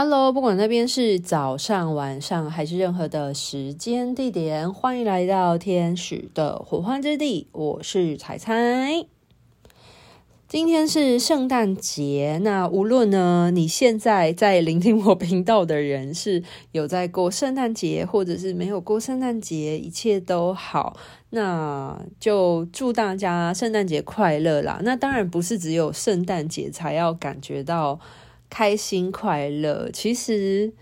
Hello，不管那边是早上、晚上还是任何的时间地点，欢迎来到天使的火花之地。我是彩彩。今天是圣诞节，那无论呢，你现在在聆听我频道的人是有在过圣诞节，或者是没有过圣诞节，一切都好。那就祝大家圣诞节快乐啦！那当然不是只有圣诞节才要感觉到。开心快乐，其实，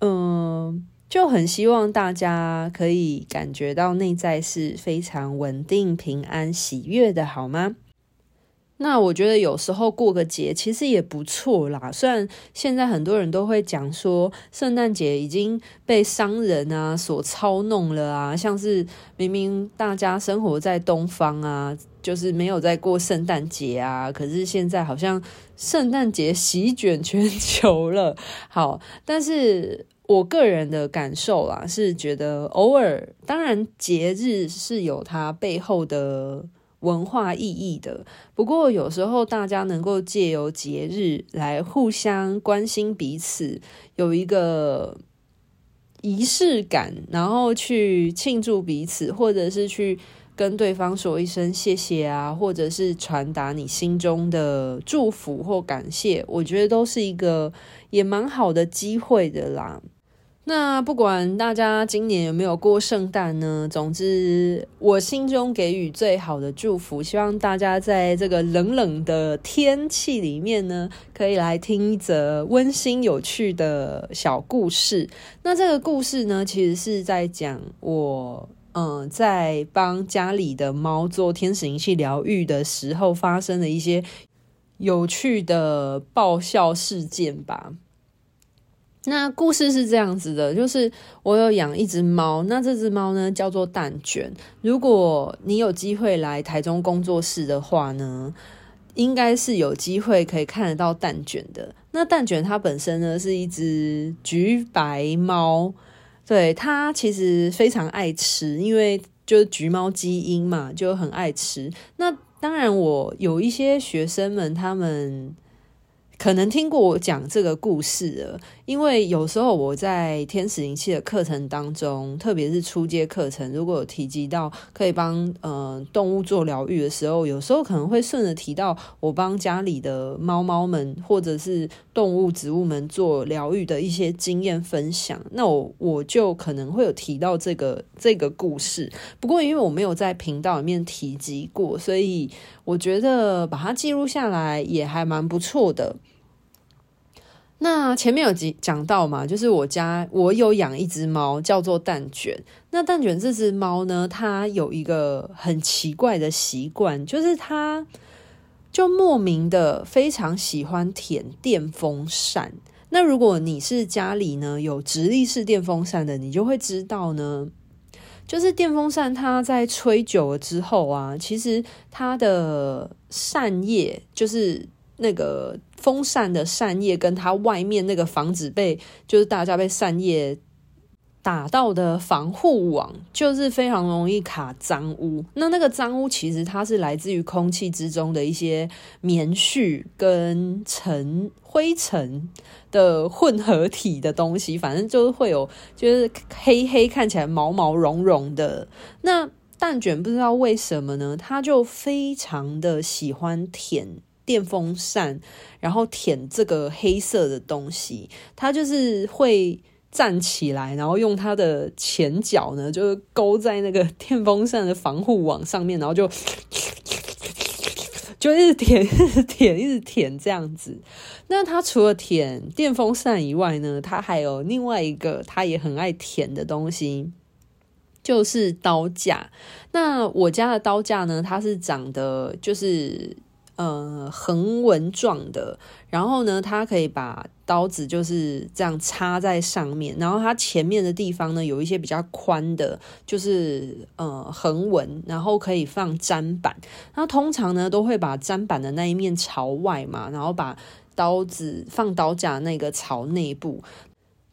嗯，就很希望大家可以感觉到内在是非常稳定、平安、喜悦的，好吗？那我觉得有时候过个节其实也不错啦。虽然现在很多人都会讲说，圣诞节已经被商人啊所操弄了啊，像是明明大家生活在东方啊。就是没有在过圣诞节啊，可是现在好像圣诞节席卷全球了。好，但是我个人的感受啦，是觉得偶尔，当然节日是有它背后的文化意义的。不过有时候大家能够借由节日来互相关心彼此，有一个仪式感，然后去庆祝彼此，或者是去。跟对方说一声谢谢啊，或者是传达你心中的祝福或感谢，我觉得都是一个也蛮好的机会的啦。那不管大家今年有没有过圣诞呢，总之我心中给予最好的祝福，希望大家在这个冷冷的天气里面呢，可以来听一则温馨有趣的小故事。那这个故事呢，其实是在讲我。嗯，在帮家里的猫做天使灵气疗愈的时候，发生的一些有趣的爆笑事件吧。那故事是这样子的，就是我有养一只猫，那这只猫呢叫做蛋卷。如果你有机会来台中工作室的话呢，应该是有机会可以看得到蛋卷的。那蛋卷它本身呢是一只橘白猫。对，它其实非常爱吃，因为就是橘猫基因嘛，就很爱吃。那当然，我有一些学生们，他们。可能听过我讲这个故事了，因为有时候我在天使灵气的课程当中，特别是初阶课程，如果有提及到可以帮呃动物做疗愈的时候，有时候可能会顺着提到我帮家里的猫猫们或者是动物植物们做疗愈的一些经验分享，那我我就可能会有提到这个这个故事。不过因为我没有在频道里面提及过，所以我觉得把它记录下来也还蛮不错的。那前面有讲到嘛，就是我家我有养一只猫，叫做蛋卷。那蛋卷这只猫呢，它有一个很奇怪的习惯，就是它就莫名的非常喜欢舔电风扇。那如果你是家里呢有直立式电风扇的，你就会知道呢，就是电风扇它在吹久了之后啊，其实它的扇叶就是。那个风扇的扇叶跟它外面那个防止被就是大家被扇叶打到的防护网，就是非常容易卡脏污。那那个脏污其实它是来自于空气之中的一些棉絮跟尘灰尘的混合体的东西，反正就是会有就是黑黑看起来毛毛茸茸的。那蛋卷不知道为什么呢，它就非常的喜欢舔。电风扇，然后舔这个黑色的东西，它就是会站起来，然后用它的前脚呢，就是勾在那个电风扇的防护网上面，然后就 就一直舔，一直舔，一直舔这样子。那它除了舔电风扇以外呢，它还有另外一个它也很爱舔的东西，就是刀架。那我家的刀架呢，它是长得就是。呃，横纹状的，然后呢，它可以把刀子就是这样插在上面，然后它前面的地方呢，有一些比较宽的，就是呃横纹，然后可以放砧板。那通常呢，都会把砧板的那一面朝外嘛，然后把刀子放刀架那个朝内部。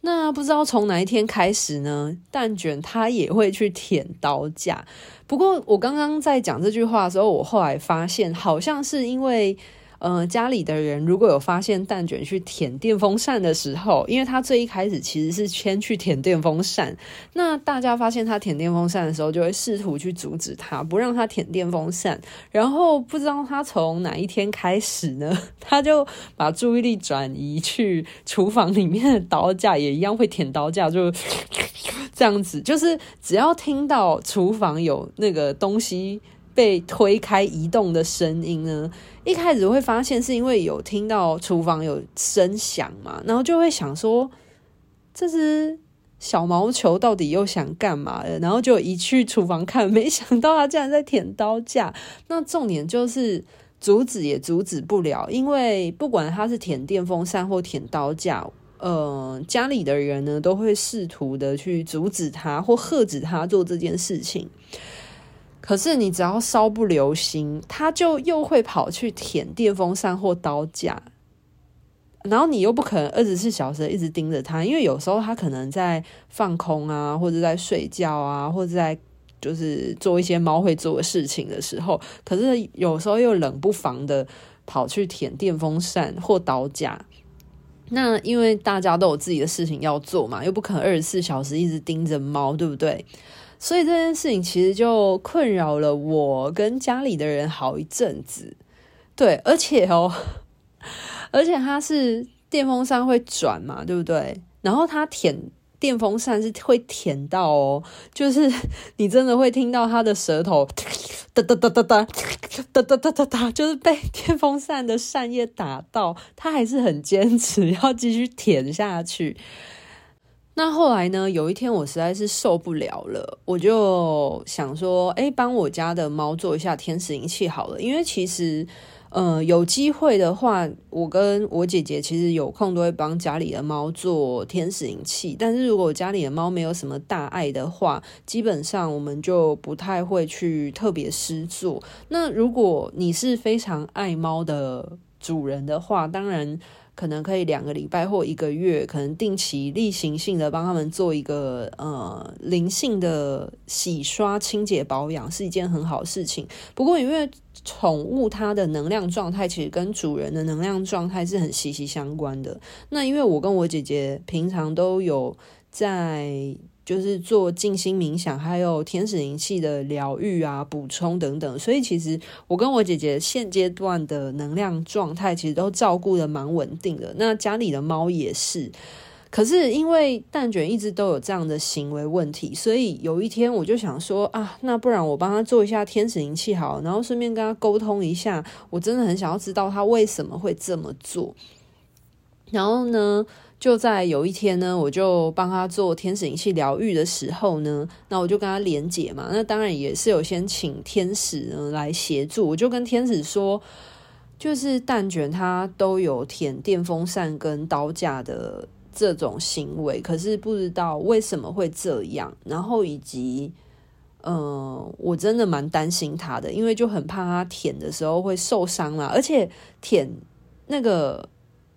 那不知道从哪一天开始呢，蛋卷它也会去舔刀架。不过我刚刚在讲这句话的时候，我后来发现好像是因为呃，家里的人如果有发现蛋卷去舔电风扇的时候，因为他最一开始其实是先去舔电风扇，那大家发现他舔电风扇的时候，就会试图去阻止他，不让他舔电风扇。然后不知道他从哪一天开始呢，他就把注意力转移去厨房里面的刀架，也一样会舔刀架，就 这样子，就是只要听到厨房有那个东西。被推开移动的声音呢，一开始会发现是因为有听到厨房有声响嘛，然后就会想说，这只小毛球到底又想干嘛？然后就一去厨房看，没想到它竟然在舔刀架。那重点就是阻止也阻止不了，因为不管它是舔电风扇或舔刀架，呃，家里的人呢都会试图的去阻止它或喝止它做这件事情。可是你只要稍不留心，它就又会跑去舔电风扇或刀架，然后你又不可能二十四小时一直盯着它，因为有时候它可能在放空啊，或者在睡觉啊，或者在就是做一些猫会做的事情的时候，可是有时候又冷不防的跑去舔电风扇或刀架。那因为大家都有自己的事情要做嘛，又不可能二十四小时一直盯着猫，对不对？所以这件事情其实就困扰了我跟家里的人好一阵子，对，而且哦，而且它是电风扇会转嘛，对不对？然后它舔电风扇是会舔到哦，就是你真的会听到它的舌头哒哒哒哒哒哒哒哒哒哒，就是被 电风扇的扇叶打到，它还是很坚持要继续舔下去。那后来呢？有一天我实在是受不了了，我就想说，哎，帮我家的猫做一下天使灵气好了。因为其实，呃，有机会的话，我跟我姐姐其实有空都会帮家里的猫做天使灵气。但是如果家里的猫没有什么大碍的话，基本上我们就不太会去特别施做。那如果你是非常爱猫的主人的话，当然。可能可以两个礼拜或一个月，可能定期例行性的帮他们做一个呃灵性的洗刷、清洁、保养，是一件很好的事情。不过，因为宠物它的能量状态其实跟主人的能量状态是很息息相关的。那因为我跟我姐姐平常都有在。就是做静心冥想，还有天使灵气的疗愈啊、补充等等，所以其实我跟我姐姐现阶段的能量状态其实都照顾得蛮稳定的。那家里的猫也是，可是因为蛋卷一直都有这样的行为问题，所以有一天我就想说啊，那不然我帮他做一下天使灵气好，然后顺便跟他沟通一下，我真的很想要知道他为什么会这么做。然后呢，就在有一天呢，我就帮他做天使灵气疗愈的时候呢，那我就跟他连结嘛。那当然也是有先请天使呢来协助。我就跟天使说，就是蛋卷他都有舔电风扇跟刀架的这种行为，可是不知道为什么会这样。然后以及，嗯、我真的蛮担心他的，因为就很怕他舔的时候会受伤啦，而且舔那个。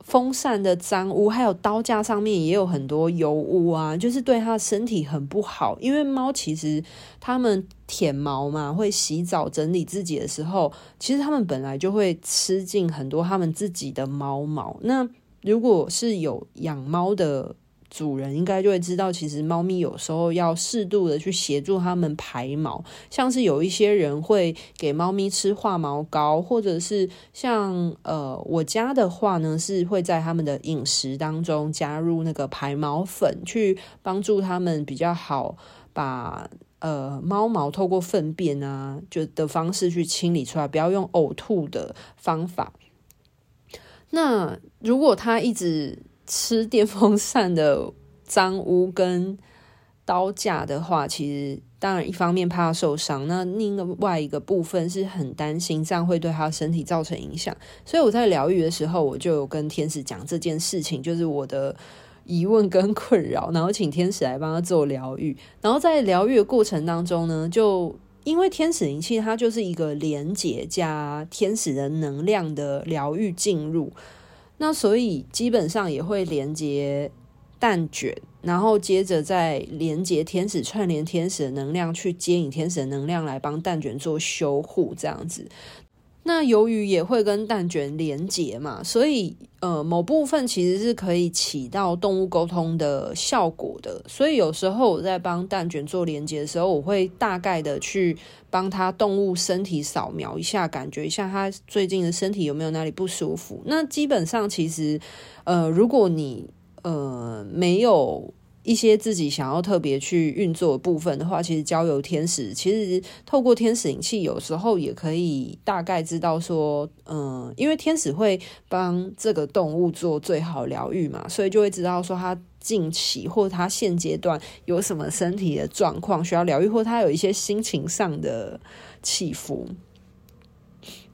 风扇的脏污，还有刀架上面也有很多油污啊，就是对它的身体很不好。因为猫其实它们舔毛嘛，会洗澡整理自己的时候，其实它们本来就会吃进很多它们自己的猫毛。那如果是有养猫的，主人应该就会知道，其实猫咪有时候要适度的去协助它们排毛，像是有一些人会给猫咪吃化毛膏，或者是像呃我家的话呢，是会在他们的饮食当中加入那个排毛粉，去帮助他们比较好把呃猫毛透过粪便啊就的方式去清理出来，不要用呕吐的方法。那如果它一直吃电风扇的脏污跟刀架的话，其实当然一方面怕他受伤，那另外一个部分是很担心这样会对他身体造成影响。所以我在疗愈的时候，我就有跟天使讲这件事情，就是我的疑问跟困扰，然后请天使来帮他做疗愈。然后在疗愈的过程当中呢，就因为天使灵气它就是一个连接加天使的能量的疗愈进入。那所以基本上也会连接蛋卷，然后接着再连接天使，串联天使的能量，去接引天使的能量来帮蛋卷做修护，这样子。那由于也会跟蛋卷连结嘛，所以呃某部分其实是可以起到动物沟通的效果的。所以有时候我在帮蛋卷做连结的时候，我会大概的去帮他动物身体扫描一下，感觉一下他最近的身体有没有哪里不舒服。那基本上其实呃如果你呃没有。一些自己想要特别去运作的部分的话，其实交由天使，其实透过天使灵气，有时候也可以大概知道说，嗯，因为天使会帮这个动物做最好疗愈嘛，所以就会知道说它近期或它现阶段有什么身体的状况需要疗愈，或它有一些心情上的起伏。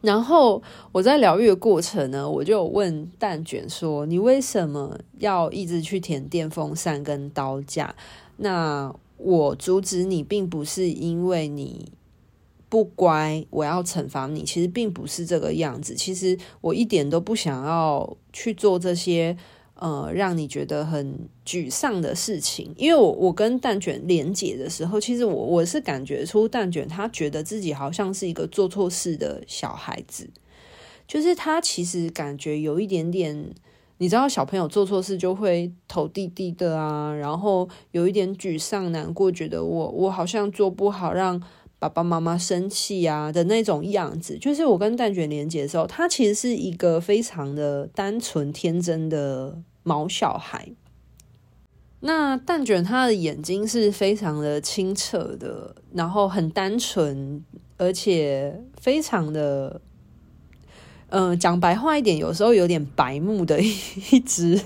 然后我在疗愈的过程呢，我就问蛋卷说：“你为什么要一直去舔电风扇跟刀架？那我阻止你，并不是因为你不乖，我要惩罚你。其实并不是这个样子。其实我一点都不想要去做这些。”呃，让你觉得很沮丧的事情，因为我我跟蛋卷连结的时候，其实我我是感觉出蛋卷他觉得自己好像是一个做错事的小孩子，就是他其实感觉有一点点，你知道小朋友做错事就会头低低的啊，然后有一点沮丧难过，觉得我我好像做不好，让爸爸妈妈生气啊的那种样子。就是我跟蛋卷连结的时候，他其实是一个非常的单纯天真的。毛小孩，那蛋卷他的眼睛是非常的清澈的，然后很单纯，而且非常的，嗯、讲白话一点，有时候有点白目的 一一只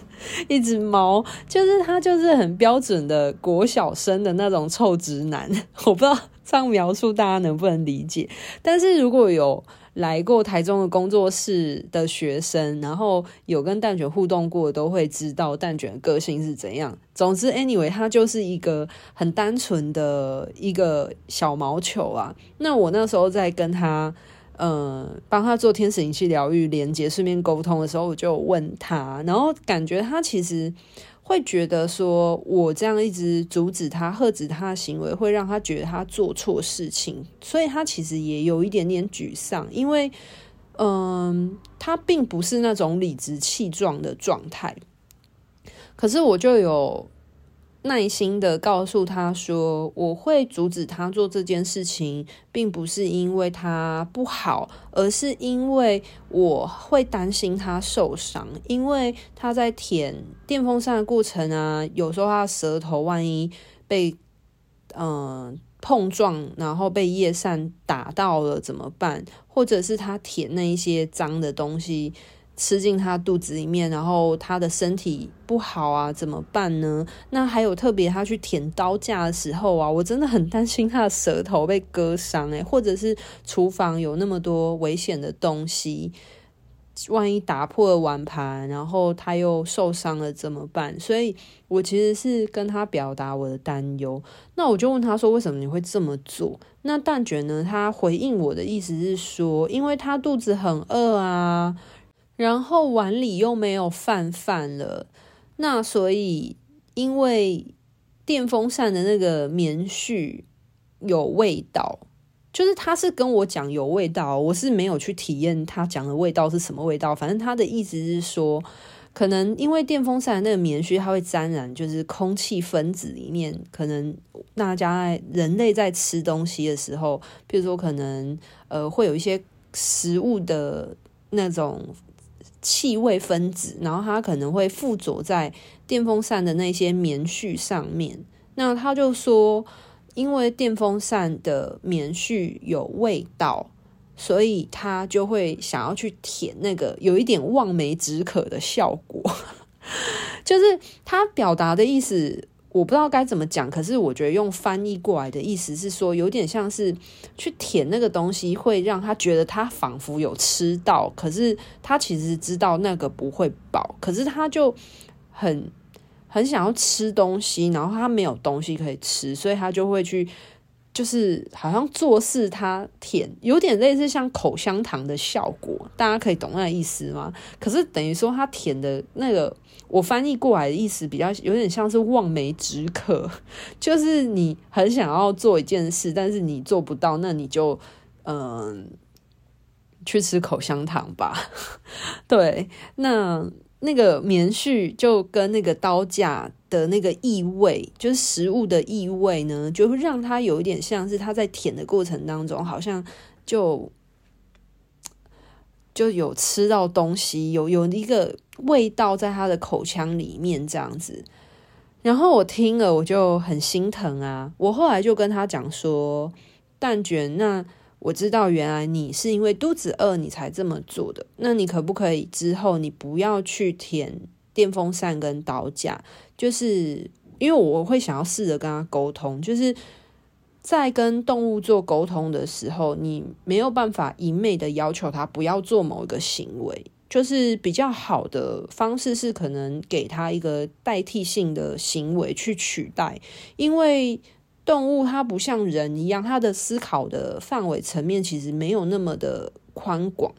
一只猫，就是他就是很标准的国小生的那种臭直男，我不知道这样描述大家能不能理解，但是如果有。来过台中的工作室的学生，然后有跟蛋卷互动过，都会知道蛋卷的个性是怎样。总之，anyway，他就是一个很单纯的一个小毛球啊。那我那时候在跟他，嗯，帮他做天使灵气疗愈连接、顺便沟通的时候，我就问他，然后感觉他其实。会觉得说，我这样一直阻止他、喝止他的行为，会让他觉得他做错事情，所以他其实也有一点点沮丧，因为，嗯，他并不是那种理直气壮的状态，可是我就有。耐心的告诉他说：“我会阻止他做这件事情，并不是因为他不好，而是因为我会担心他受伤。因为他在舔电风扇的过程啊，有时候他舌头万一被嗯、碰撞，然后被叶扇打到了怎么办？或者是他舔那一些脏的东西。”吃进他肚子里面，然后他的身体不好啊，怎么办呢？那还有特别他去舔刀架的时候啊，我真的很担心他的舌头被割伤诶，或者是厨房有那么多危险的东西，万一打破了碗盘，然后他又受伤了怎么办？所以我其实是跟他表达我的担忧。那我就问他说：“为什么你会这么做？”那蛋卷呢？他回应我的意思是说：“因为他肚子很饿啊。”然后碗里又没有饭饭了，那所以因为电风扇的那个棉絮有味道，就是他是跟我讲有味道，我是没有去体验他讲的味道是什么味道。反正他的意思是说，可能因为电风扇那个棉絮它会沾染，就是空气分子里面，可能大家人类在吃东西的时候，比如说可能呃会有一些食物的那种。气味分子，然后它可能会附着在电风扇的那些棉絮上面。那他就说，因为电风扇的棉絮有味道，所以他就会想要去舔那个有一点望梅止渴的效果。就是他表达的意思。我不知道该怎么讲，可是我觉得用翻译过来的意思是说，有点像是去舔那个东西，会让他觉得他仿佛有吃到，可是他其实知道那个不会饱，可是他就很很想要吃东西，然后他没有东西可以吃，所以他就会去。就是好像做事它舔，有点类似像口香糖的效果，大家可以懂那意思吗？可是等于说它舔的那个，我翻译过来的意思比较有点像是望梅止渴，就是你很想要做一件事，但是你做不到，那你就嗯，去吃口香糖吧。对，那那个棉絮就跟那个刀架的那个异味，就是食物的异味呢，就会让它有一点像是它在舔的过程当中，好像就就有吃到东西，有有一个味道在它的口腔里面这样子。然后我听了，我就很心疼啊。我后来就跟他讲说：“蛋卷，那我知道原来你是因为肚子饿，你才这么做的。那你可不可以之后你不要去舔电风扇跟刀架？就是因为我会想要试着跟他沟通，就是在跟动物做沟通的时候，你没有办法一昧的要求他不要做某一个行为。”就是比较好的方式是，可能给他一个代替性的行为去取代，因为动物它不像人一样，它的思考的范围层面其实没有那么的宽广，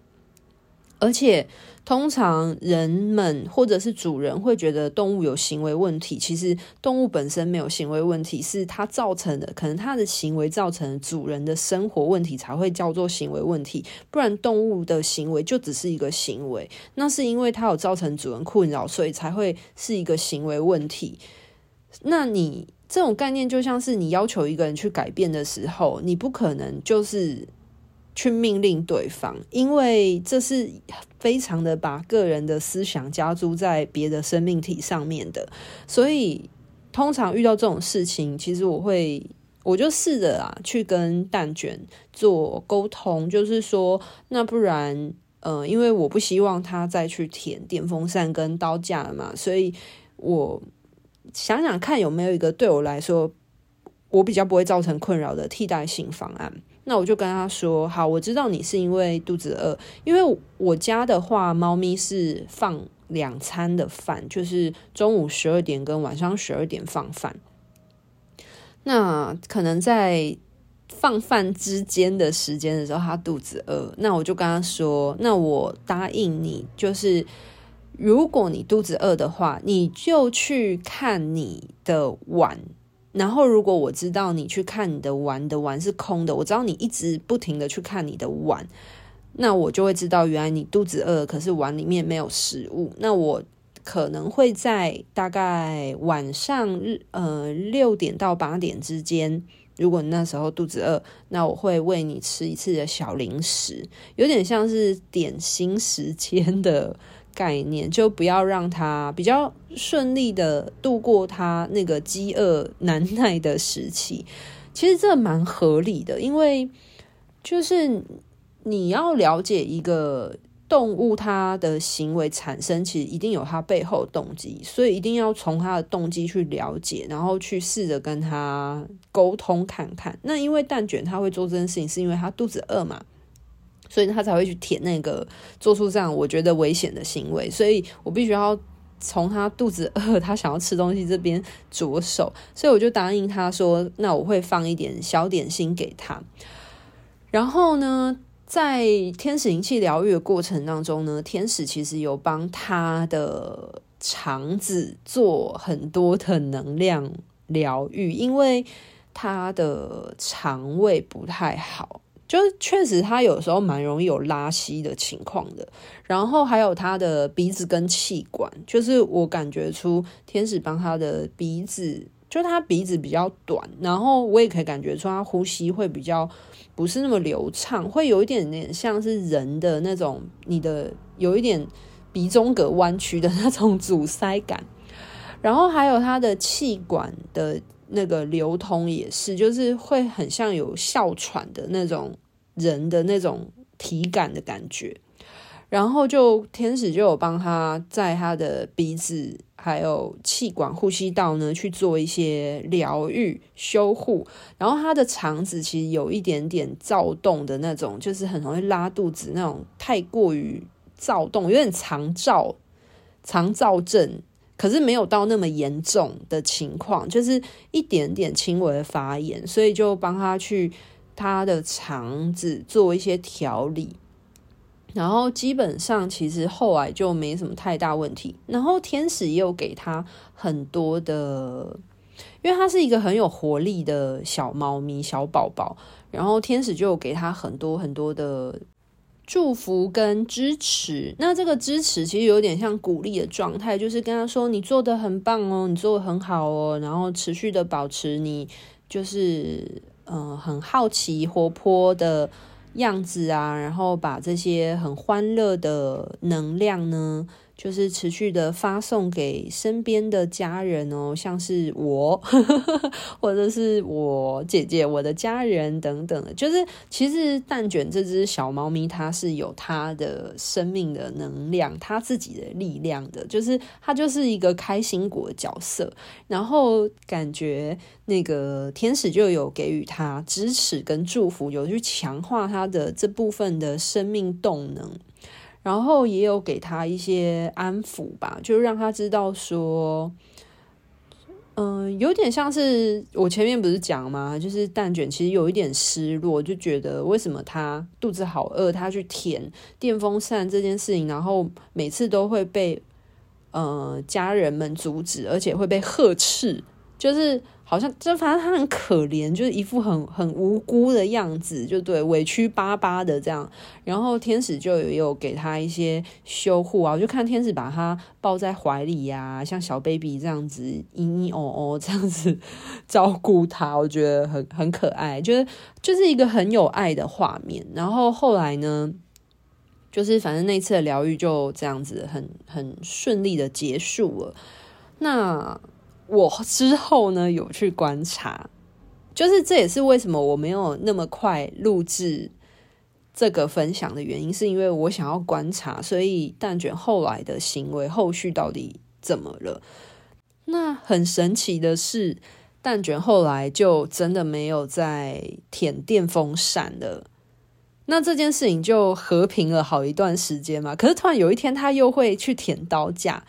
而且。通常人们或者是主人会觉得动物有行为问题，其实动物本身没有行为问题，是它造成的，可能它的行为造成主人的生活问题才会叫做行为问题，不然动物的行为就只是一个行为，那是因为它有造成主人困扰，所以才会是一个行为问题。那你这种概念就像是你要求一个人去改变的时候，你不可能就是。去命令对方，因为这是非常的把个人的思想加诸在别的生命体上面的，所以通常遇到这种事情，其实我会，我就试着啊去跟蛋卷做沟通，就是说，那不然，呃，因为我不希望他再去舔电风扇跟刀架了嘛，所以我想想看有没有一个对我来说，我比较不会造成困扰的替代性方案。那我就跟他说：“好，我知道你是因为肚子饿，因为我家的话，猫咪是放两餐的饭，就是中午十二点跟晚上十二点放饭。那可能在放饭之间的时间的时候，他肚子饿。那我就跟他说：那我答应你，就是如果你肚子饿的话，你就去看你的碗。”然后，如果我知道你去看你的碗，的碗是空的，我知道你一直不停的去看你的碗，那我就会知道原来你肚子饿，可是碗里面没有食物。那我可能会在大概晚上日呃六点到八点之间，如果你那时候肚子饿，那我会喂你吃一次的小零食，有点像是点心时间的。概念就不要让他比较顺利的度过他那个饥饿难耐的时期，其实这蛮合理的，因为就是你要了解一个动物它的行为产生，其实一定有它背后的动机，所以一定要从它的动机去了解，然后去试着跟它沟通看看。那因为蛋卷它会做这件事情，是因为它肚子饿嘛。所以他才会去舔那个，做出这样我觉得危险的行为。所以我必须要从他肚子饿，他想要吃东西这边着手。所以我就答应他说，那我会放一点小点心给他。然后呢，在天使灵气疗愈的过程当中呢，天使其实有帮他的肠子做很多的能量疗愈，因为他的肠胃不太好。就是确实，他有时候蛮容易有拉稀的情况的。然后还有他的鼻子跟气管，就是我感觉出天使帮他的鼻子，就他鼻子比较短，然后我也可以感觉出他呼吸会比较不是那么流畅，会有一点点像是人的那种，你的有一点鼻中隔弯曲的那种阻塞感。然后还有他的气管的。那个流通也是，就是会很像有哮喘的那种人的那种体感的感觉，然后就天使就有帮他在他的鼻子还有气管呼吸道呢去做一些疗愈修护，然后他的肠子其实有一点点躁动的那种，就是很容易拉肚子那种，太过于躁动，有点肠躁肠躁症。可是没有到那么严重的情况，就是一点点轻微的发炎，所以就帮他去他的肠子做一些调理，然后基本上其实后来就没什么太大问题。然后天使也有给他很多的，因为他是一个很有活力的小猫咪、小宝宝，然后天使就给他很多很多的。祝福跟支持，那这个支持其实有点像鼓励的状态，就是跟他说你做的很棒哦，你做的很好哦，然后持续的保持你就是嗯、很好奇活泼的样子啊，然后把这些很欢乐的能量呢。就是持续的发送给身边的家人哦，像是我，或者是我姐姐、我的家人等等的。就是其实蛋卷这只小猫咪，它是有它的生命的能量，它自己的力量的。就是它就是一个开心果的角色，然后感觉那个天使就有给予它支持跟祝福，有去强化它的这部分的生命动能。然后也有给他一些安抚吧，就让他知道说，嗯、有点像是我前面不是讲吗？就是蛋卷其实有一点失落，就觉得为什么他肚子好饿，他去舔电风扇这件事情，然后每次都会被呃家人们阻止，而且会被呵斥，就是。好像就反正他很可怜，就是一副很很无辜的样子，就对，委屈巴巴的这样。然后天使就有有给他一些修护啊，我就看天使把他抱在怀里呀、像小 baby 这样子，嘤嘤哦哦这样子 照顾他，我觉得很很可爱，就是就是一个很有爱的画面。然后后来呢，就是反正那次的疗愈就这样子很很顺利的结束了。那。我之后呢，有去观察，就是这也是为什么我没有那么快录制这个分享的原因，是因为我想要观察，所以蛋卷后来的行为后续到底怎么了？那很神奇的是，蛋卷后来就真的没有再舔电风扇了。那这件事情就和平了好一段时间嘛。可是突然有一天，他又会去舔刀架。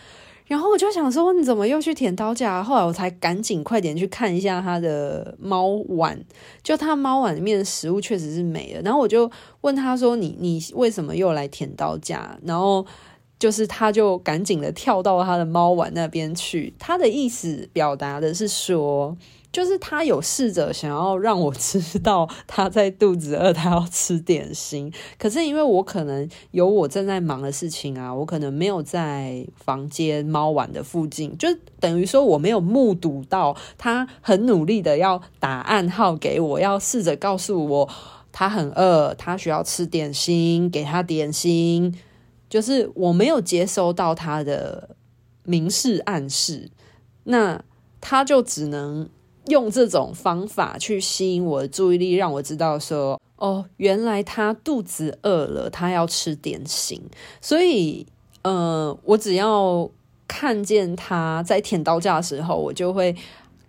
然后我就想说，你怎么又去舔刀架？后来我才赶紧快点去看一下他的猫碗，就他猫碗里面的食物确实是没了。然后我就问他说：“你你为什么又来舔刀架？”然后就是他就赶紧的跳到他的猫碗那边去。他的意思表达的是说。就是他有试着想要让我 知道他在肚子饿，他要吃点心。可是因为我可能有我正在忙的事情啊，我可能没有在房间猫碗的附近，就等于说我没有目睹到他很努力的要打暗号给我，要试着告诉我他很饿，他需要吃点心，给他点心。就是我没有接收到他的明示暗示，那他就只能。用这种方法去吸引我的注意力，让我知道说，哦，原来他肚子饿了，他要吃点心。所以，呃，我只要看见他在舔刀架的时候，我就会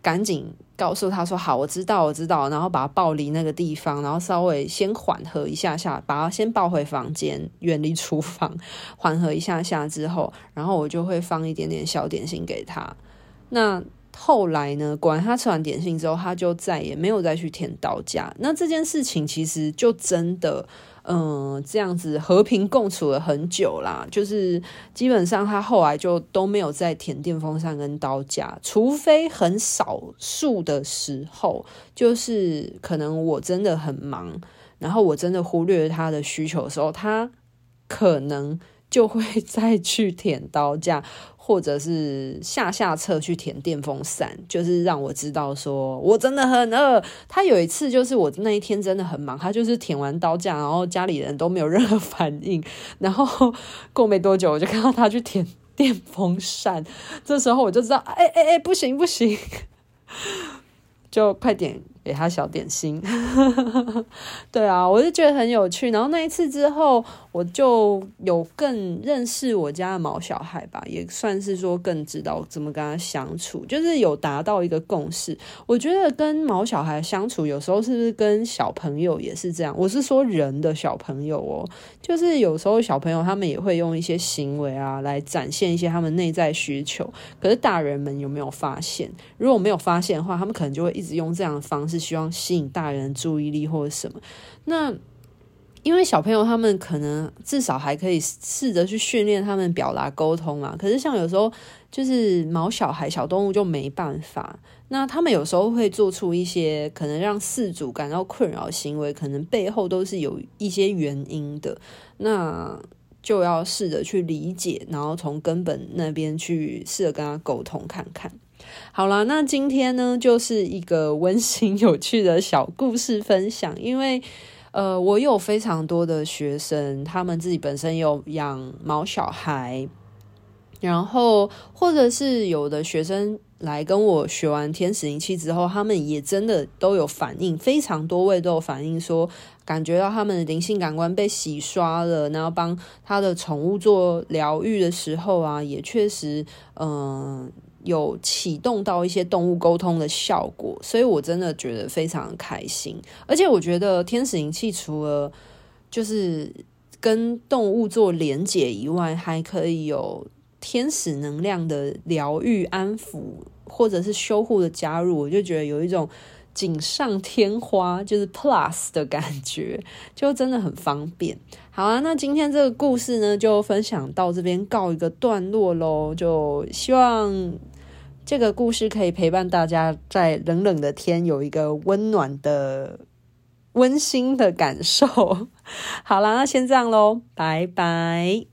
赶紧告诉他说：“好，我知道，我知道。”然后把他抱离那个地方，然后稍微先缓和一下下，把他先抱回房间，远离厨房，缓和一下下之后，然后我就会放一点点小点心给他。那。后来呢，果然他吃完点心之后，他就再也没有再去舔刀架。那这件事情其实就真的，嗯、这样子和平共处了很久啦。就是基本上他后来就都没有再舔电风扇跟刀架，除非很少数的时候，就是可能我真的很忙，然后我真的忽略他的需求的时候，他可能就会再去舔刀架。或者是下下策去舔电风扇，就是让我知道说我真的很饿。他有一次就是我那一天真的很忙，他就是舔完刀架，然后家里人都没有任何 反应，然后过没多久我就看到他去舔电风扇，这时候我就知道，哎哎哎，不行不行，就快点。给他小点心，对啊，我就觉得很有趣。然后那一次之后，我就有更认识我家的毛小孩吧，也算是说更知道怎么跟他相处，就是有达到一个共识。我觉得跟毛小孩相处，有时候是不是跟小朋友也是这样？我是说人的小朋友哦，就是有时候小朋友他们也会用一些行为啊来展现一些他们内在需求。可是大人们有没有发现？如果没有发现的话，他们可能就会一直用这样的方式。是希望吸引大人注意力或者什么？那因为小朋友他们可能至少还可以试着去训练他们表达沟通嘛，可是像有时候就是毛小孩、小动物就没办法。那他们有时候会做出一些可能让饲主感到困扰的行为，可能背后都是有一些原因的。那就要试着去理解，然后从根本那边去试着跟他沟通看看。好啦，那今天呢就是一个温馨有趣的小故事分享，因为。呃，我有非常多的学生，他们自己本身有养毛小孩，然后或者是有的学生来跟我学完天使灵气之后，他们也真的都有反应，非常多位都有反应说，感觉到他们的灵性感官被洗刷了，然后帮他的宠物做疗愈的时候啊，也确实，嗯、有启动到一些动物沟通的效果，所以我真的觉得非常开心。而且我觉得天使灵气除了就是跟动物做连结以外，还可以有天使能量的疗愈、安抚或者是修护的加入，我就觉得有一种锦上添花，就是 plus 的感觉，就真的很方便。好啊，那今天这个故事呢，就分享到这边告一个段落喽，就希望。这个故事可以陪伴大家在冷冷的天有一个温暖的、温馨的感受。好啦，那先这样喽，拜拜。